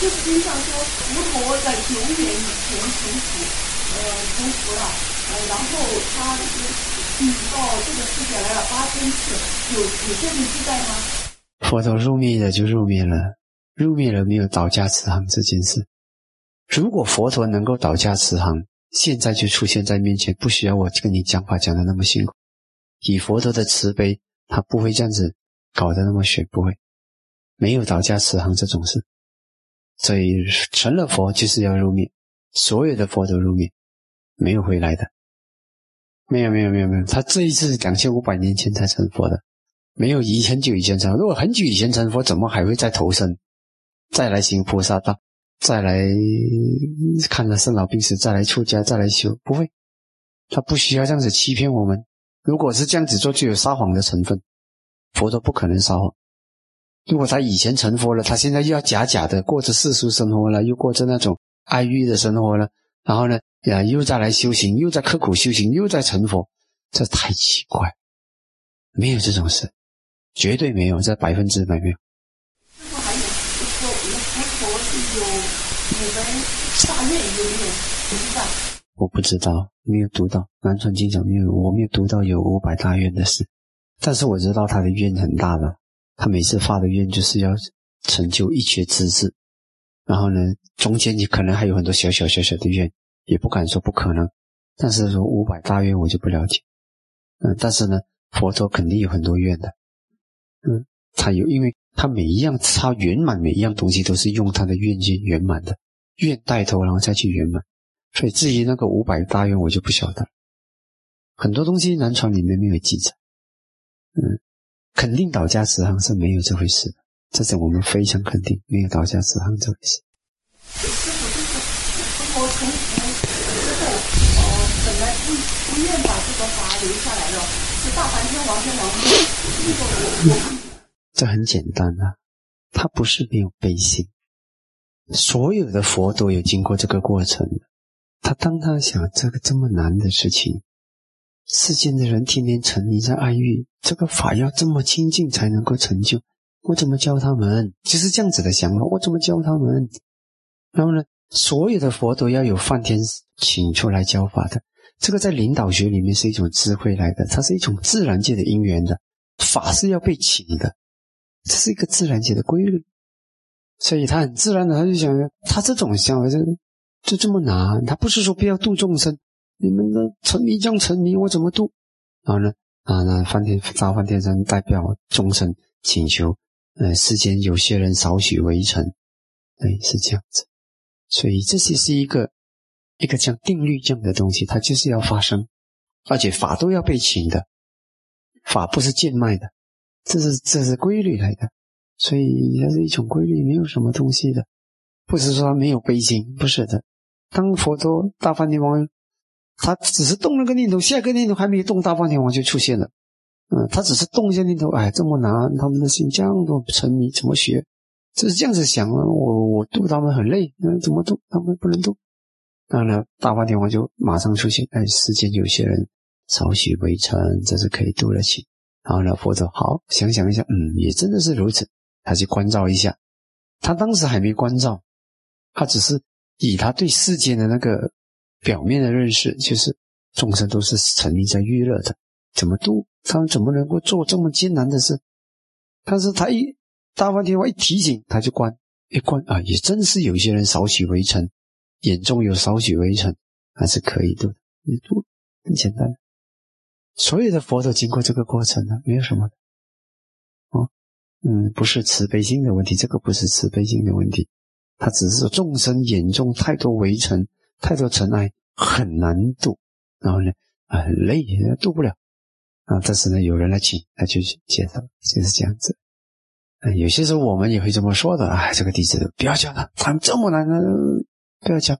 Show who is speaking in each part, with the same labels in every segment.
Speaker 1: 就是经上说，佛陀在久远以前成佛，呃，成佛了，呃，然后他嗯到这个世界来了八千次，有有这种记载吗？
Speaker 2: 佛陀入灭了就入灭了，入灭了没有倒驾慈航这件事。如果佛陀能够倒驾慈航，现在就出现在面前，不需要我跟你讲话讲的那么辛苦。以佛陀的慈悲，他不会这样子搞得那么玄，不会，没有倒驾慈航这种事。所以成了佛就是要入灭，所有的佛都入灭，没有回来的。没有没有没有没有，他这一次两千五百年前才成佛的，没有以很久以前成。如果很久以前成佛，怎么还会再投生，再来行菩萨道？再来看了生老病死，再来出家，再来修，不会，他不需要这样子欺骗我们。如果是这样子做，就有撒谎的成分。佛都不可能撒谎。如果他以前成佛了，他现在又要假假的过着世俗生活了，又过着那种爱欲的生活了，然后呢，呀，又再来修行，又在刻苦修行，又在成佛，这太奇怪，没有这种事，绝对没有，这百分之百没有。我不知道，没有读到南传经讲没有，我没有读到有五百大愿的事。但是我知道他的愿很大了，他每次发的愿就是要成就一切资质。然后呢，中间你可能还有很多小小小小的愿，也不敢说不可能。但是说五百大愿我就不了解。嗯，但是呢，佛陀肯定有很多愿的。嗯，他有，因为他每一样他圆满，每一样东西都是用他的愿去圆满的。愿带头，然后再去圆满。所以至于那个五百大愿，我就不晓得。很多东西南传里面没有记载。嗯，肯定倒家慈航是没有这回事的，这是我们非常肯定没有倒家慈航这回事。
Speaker 1: 师傅，就是成佛之后，呃，本来不愿把这个法留下来了，是大梵天王天王这个我我。
Speaker 2: 这很简单啊，他不是没有悲心。所有的佛都有经过这个过程。他当他想这个这么难的事情，世间的人天天沉迷在爱欲，这个法要这么清净才能够成就，我怎么教他们？就是这样子的想法，我怎么教他们？然后呢，所有的佛都要有梵天请出来教法的。这个在领导学里面是一种智慧来的，它是一种自然界的因缘的，法是要被请的，这是一个自然界的规律。所以他很自然的，他就想，他这种想法就就这么难。他不是说不要度众生，你们的沉迷将沉迷，我怎么度？然后呢，啊，那梵天大梵天神代表众生请求，呃，世间有些人少许为臣，对，是这样子。所以这些是一个一个像定律这样的东西，它就是要发生，而且法都要被请的，法不是贱卖的，这是这是规律来的。所以它是一种规律，没有什么东西的，不是说没有悲心，不是的。当佛陀大梵天王，他只是动了个念头，下一个念头还没动，大梵天王就出现了。嗯，他只是动一下念头，哎，这么难，他们的心这样多沉迷，怎么学？就是这样子想啊，我我度他们很累，那怎么度？他们不能度。当然了，大梵天王就马上出现，哎，世间有些人少许微尘，这是可以度得起。然后呢，佛陀好想想一下，嗯，也真的是如此。他去关照一下，他当时还没关照，他只是以他对世间的那个表面的认识，就是众生都是沉迷在娱乐的，怎么度他们怎么能够做这么艰难的事？但是他一大梵天王一提醒，他就关一关啊，也真是有些人少许微尘，眼中有少许微尘，还是可以度的，你度很简单，所有的佛都经过这个过程的，没有什么的。嗯，不是慈悲心的问题，这个不是慈悲心的问题，他只是说众生眼中太多微尘，太多尘埃，很难度，然后呢，很累，渡不了啊。但是呢，有人来请，他就接受，就是这样子。嗯，有些时候我们也会这么说的啊，这个弟子不要教他，他这么难的，不要教。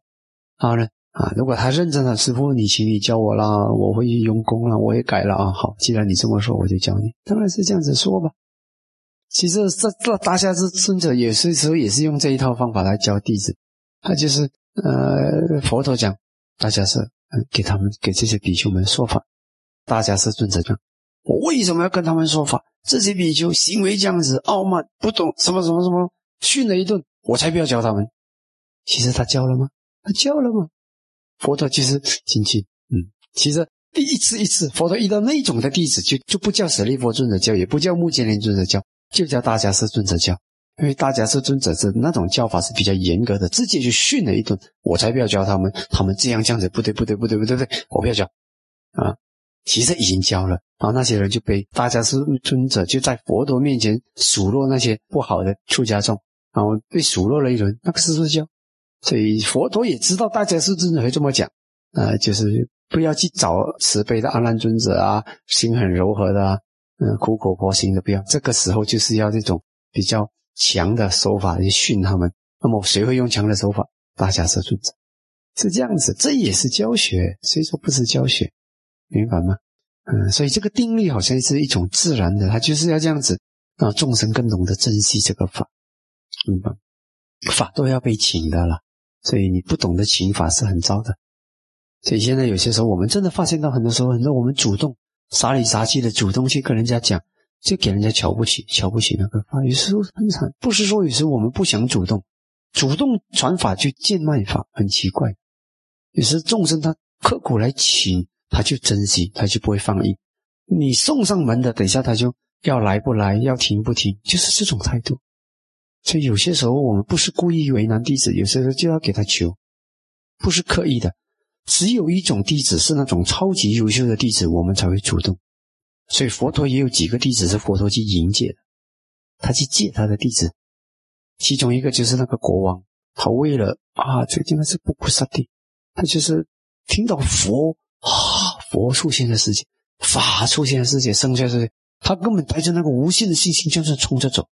Speaker 2: 然后呢，啊，如果他认真了，师傅你请你教我啦，我会去用功了，我也改了啊。好，既然你这么说，我就教你，当然是这样子说吧。其实这这大家是尊者有些时候也是用这一套方法来教弟子，他就是呃佛陀讲，大家是给他们给这些比丘们说法，大家是尊者讲，我为什么要跟他们说法？这些比丘行为这样子傲慢，不懂什么什么什么，训了一顿，我才不要教他们。其实他教了吗？他教了吗？佛陀其实进去，嗯，其实第一次一次，佛陀遇到那种的弟子，就就不叫舍利弗尊者教，也不叫目犍连尊者教，就叫大家是尊者教。因为大迦叶尊者是那种教法是比较严格的，直接就训了一顿。我才不要教他们，他们这样这样子不对不对不对不对不对，我不要教啊！其实已经教了，然后那些人就被大迦叶尊者就在佛陀面前数落那些不好的出家众，然后被数落了一轮，那个是不是教？所以佛陀也知道大家是真的会这么讲，呃，就是不要去找慈悲的阿难尊者啊，心很柔和的，啊，嗯，苦口婆心的不要。这个时候就是要这种比较强的手法去训他们。那么谁会用强的手法？大家是尊者，是这样子，这也是教学。谁说不是教学？明白吗？嗯，所以这个定律好像是一种自然的，它就是要这样子，让众生更懂得珍惜这个法，明白？法都要被请的了。所以你不懂得请法是很糟的。所以现在有些时候，我们真的发现到很多时候，很多我们主动傻里傻气的主动去跟人家讲，就给人家瞧不起，瞧不起那个法。有时候很惨，不是说有时候我们不想主动，主动传法就贱卖法，很奇怪。有时众生他刻苦来请，他就珍惜，他就不会放逸。你送上门的，等一下他就要来不来，要停不停，就是这种态度。所以有些时候我们不是故意为难弟子，有些时候就要给他求，不是刻意的。只有一种弟子是那种超级优秀的弟子，我们才会主动。所以佛陀也有几个弟子是佛陀去迎接的，他去接他的弟子。其中一个就是那个国王，他为了啊，这应该是不菩萨地，他就是听到佛啊，佛出现的世界，法出现的世界，生下世界，他根本带着那个无限的信心，就是冲着走。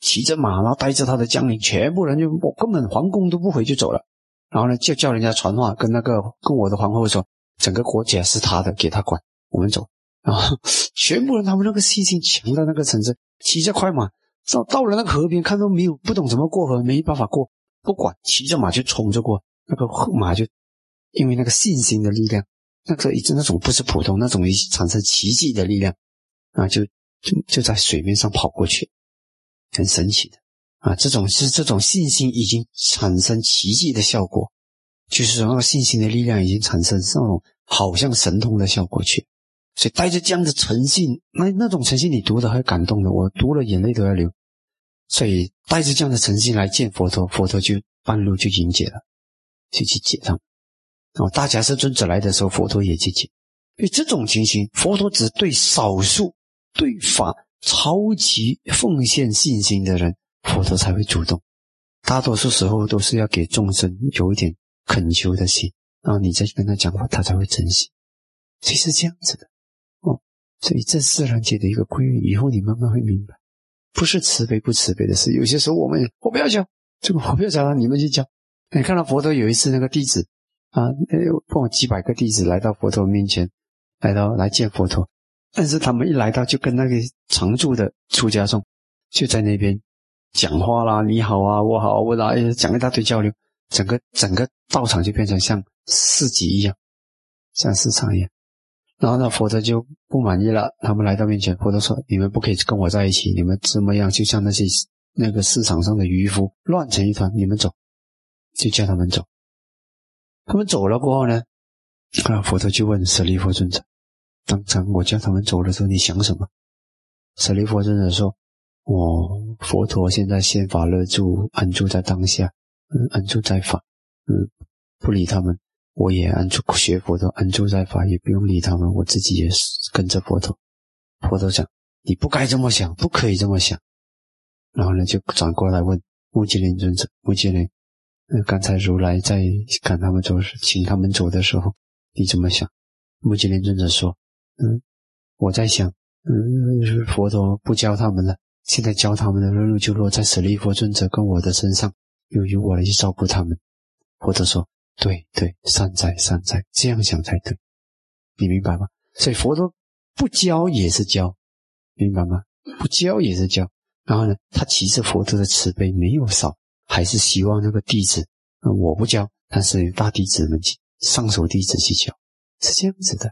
Speaker 2: 骑着马，然后带着他的将领，全部人就我根本皇宫都不回就走了。然后呢，就叫人家传话，跟那个跟我的皇后说，整个国家是他的，给他管，我们走。然后全部人他们那个信心强到那个层次，骑着快马到到了那个河边，看到没有，不懂怎么过河，没办法过，不管，骑着马就冲着过。那个马就因为那个信心的力量，那个一那种不是普通那种产生奇迹的力量啊，就就就在水面上跑过去。很神奇的啊！这种是这种信心已经产生奇迹的效果，就是说那个信心的力量已经产生那种好像神通的效果去。所以带着这样的诚信，那那种诚信你读的会感动的，我读了眼泪都要流。所以带着这样的诚信来见佛陀，佛陀就半路就迎接了，就去接他。然后大迦是尊者来的时候，佛陀也去接。所以这种情形，佛陀只对少数对法。超级奉献信心的人，佛陀才会主动。大多数时候都是要给众生有一点恳求的心，然后你再去跟他讲话，他才会珍惜。所以是这样子的。所以这自然界的一个规律，以后你慢慢会明白，不是慈悲不慈悲的事。有些时候我们我不要教这个，我不要教了，你们去教。你看到佛陀有一次那个弟子啊，有不几百个弟子来到佛陀面前，来到来见佛陀。但是他们一来到，就跟那个常住的出家众就在那边讲话啦，你好啊，我好，我来讲一大堆交流，整个整个道场就变成像市集一样，像市场一样。然后呢，佛陀就不满意了，他们来到面前，佛陀说：“你们不可以跟我在一起，你们怎么样？就像那些那个市场上的渔夫，乱成一团，你们走。”就叫他们走。他们走了过后呢，啊，佛陀就问舍利弗尊者。当场我叫他们走的时候，你想什么？舍利弗尊者说：“我佛陀现在先法乐住，安住在当下，嗯，安住在法，嗯，不理他们。我也安住学佛陀，安住在法，也不用理他们。我自己也是跟着佛陀。佛陀讲：你不该这么想，不可以这么想。然后呢，就转过来问目犍连尊者：目犍连，嗯，刚才如来在赶他们走，请他们走的时候，你怎么想？目犍连尊者说。”嗯，我在想，嗯，佛陀不教他们了，现在教他们的任务就落在舍利弗尊者跟我的身上，由于我来去照顾他们。佛陀说：“对对，善哉善哉，这样想才对，你明白吗？”所以佛陀不教也是教，明白吗？不教也是教。然后呢，他其实佛陀的慈悲没有少，还是希望那个弟子，我不教，但是大弟子们去上手弟子去教，是这样子的。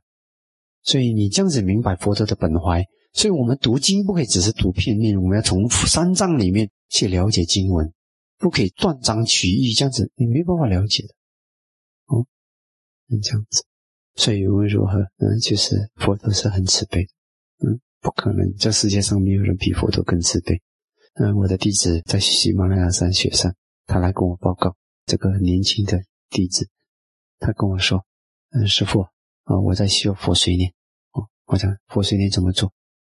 Speaker 2: 所以你这样子明白佛陀的本怀，所以我们读经不可以只是读片面，我们要从三藏里面去了解经文，不可以断章取义，这样子你没办法了解的。哦，这样子，所以无论如何，嗯，就是佛陀是很慈悲的，嗯，不可能，这世界上没有人比佛陀更慈悲。嗯，我的弟子在喜马拉雅山雪山，他来跟我报告，这个年轻的弟子，他跟我说，嗯，师傅啊，我在修佛随念，哦，我讲佛随念怎么做？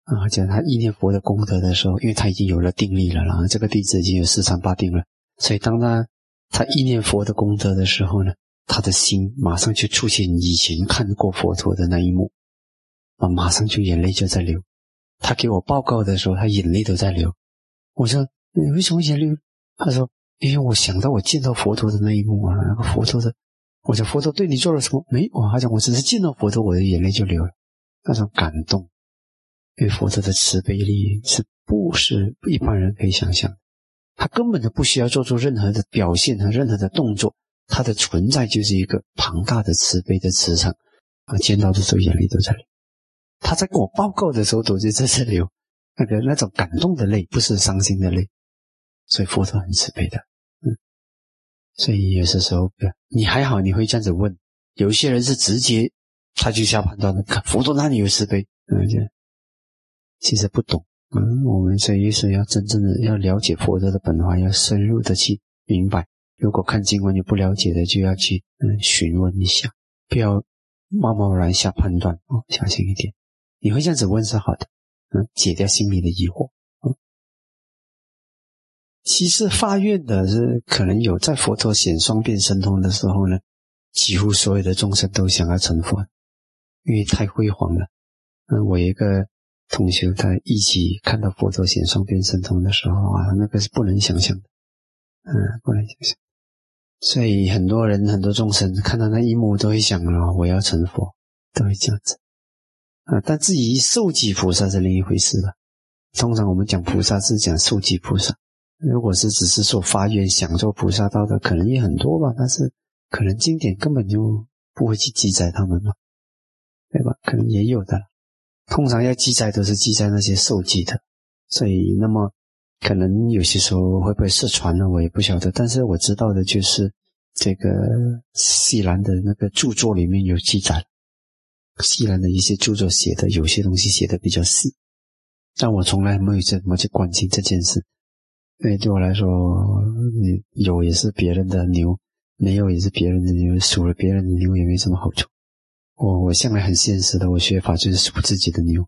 Speaker 2: 啊，讲他意念佛的功德的时候，因为他已经有了定力了，然后这个弟子已经有四禅八定了，所以当他他意念佛的功德的时候呢，他的心马上就出现以前看过佛陀的那一幕，啊，马上就眼泪就在流。他给我报告的时候，他眼泪都在流。我说：“你为什么眼泪？”他说：“因为我想到我见到佛陀的那一幕啊，那个佛陀的，我说佛陀对你做了什么？没有。他讲我只是见到佛陀，我的眼泪就流了，那种感动。因为佛陀的慈悲力是不是一般人可以想象？他根本就不需要做出任何的表现和任何的动作，他的存在就是一个庞大的慈悲的磁场啊！见到的时候眼泪都在流，他在跟我报告的时候都在在流。”那个那种感动的泪，不是伤心的泪，所以佛陀很慈悲的，嗯，所以有些时候，你还好，你会这样子问。有些人是直接他就下判断的，看佛陀哪里有慈悲，嗯，其实不懂，嗯，我们所以是要真正的要了解佛陀的本怀，要深入的去明白。如果看经文有不了解的，就要去嗯询问一下，不要贸贸然下判断哦，小心一点。你会这样子问是好的。嗯，解掉心里的疑惑。嗯，其实发愿的是可能有在佛陀显双变神通的时候呢，几乎所有的众生都想要成佛，因为太辉煌了。嗯，我一个同学他一起看到佛陀显双变神通的时候啊，那个是不能想象的。嗯，不能想象。所以很多人很多众生看到那一幕都会想啊，我要成佛，都会这样子。啊，但至于受记菩萨是另一回事了。通常我们讲菩萨是讲受记菩萨，如果是只是说发愿想做菩萨道的，可能也很多吧。但是可能经典根本就不会去记载他们嘛，对吧？可能也有的。通常要记载都是记载那些受记的，所以那么可能有些时候会不会失传了，我也不晓得。但是我知道的就是这个西兰的那个著作里面有记载。西兰的一些著作写的有些东西写的比较细，但我从来没有怎么去关心这件事。因为对我来说，有也是别人的牛，没有也是别人的牛，数了别人的牛也没什么好处。我我向来很现实的，我学法就是数自己的牛，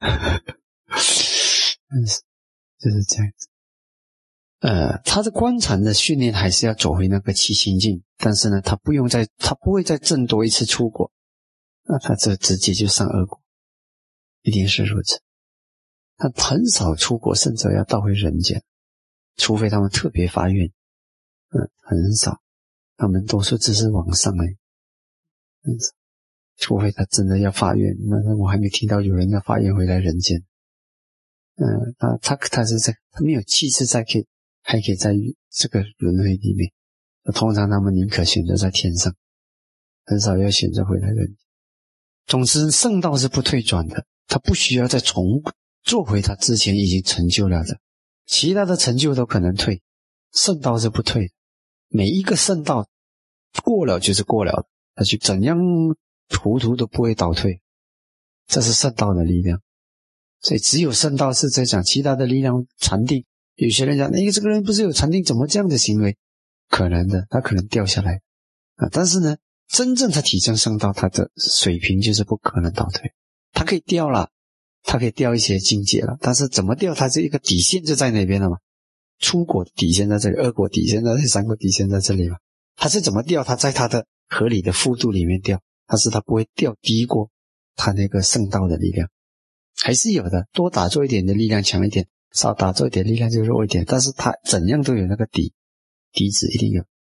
Speaker 2: 是就是这样子。呃，他的观禅的训练还是要走回那个七心境，但是呢，他不用再，他不会再挣多一次出国。那他这直接就上恶果，一定是如此。他很少出国，甚至要倒回人间，除非他们特别发愿。嗯，很少，他们多数只是往上哎，嗯，除非他真的要发愿，那我还没听到有人要发愿回来人间。嗯，他他他是在他没有气势在可以还可以在这个轮回里面。通常他们宁可选择在天上，很少要选择回来人间。总之，圣道是不退转的，他不需要再重做回他之前已经成就了的，其他的成就都可能退，圣道是不退，每一个圣道过了就是过了，他就怎样糊涂都不会倒退，这是圣道的力量，所以只有圣道是在讲其他的力量。禅定。有些人讲，那个这个人不是有禅定，怎么这样的行为？可能的，他可能掉下来啊，但是呢。真正他提升圣道他的水平，就是不可能倒退。他可以掉了，他可以掉一些境界了，但是怎么掉，他这一个底线就在那边了嘛。出国底线在这里，二国底线在这里，三国底线在这里嘛。他是怎么掉？他在他的合理的幅度里面掉，但是他不会掉低过他那个圣道的力量，还是有的。多打坐一点的力量强一点，少打坐一点力量就弱一点，但是它怎样都有那个底底子，一定有。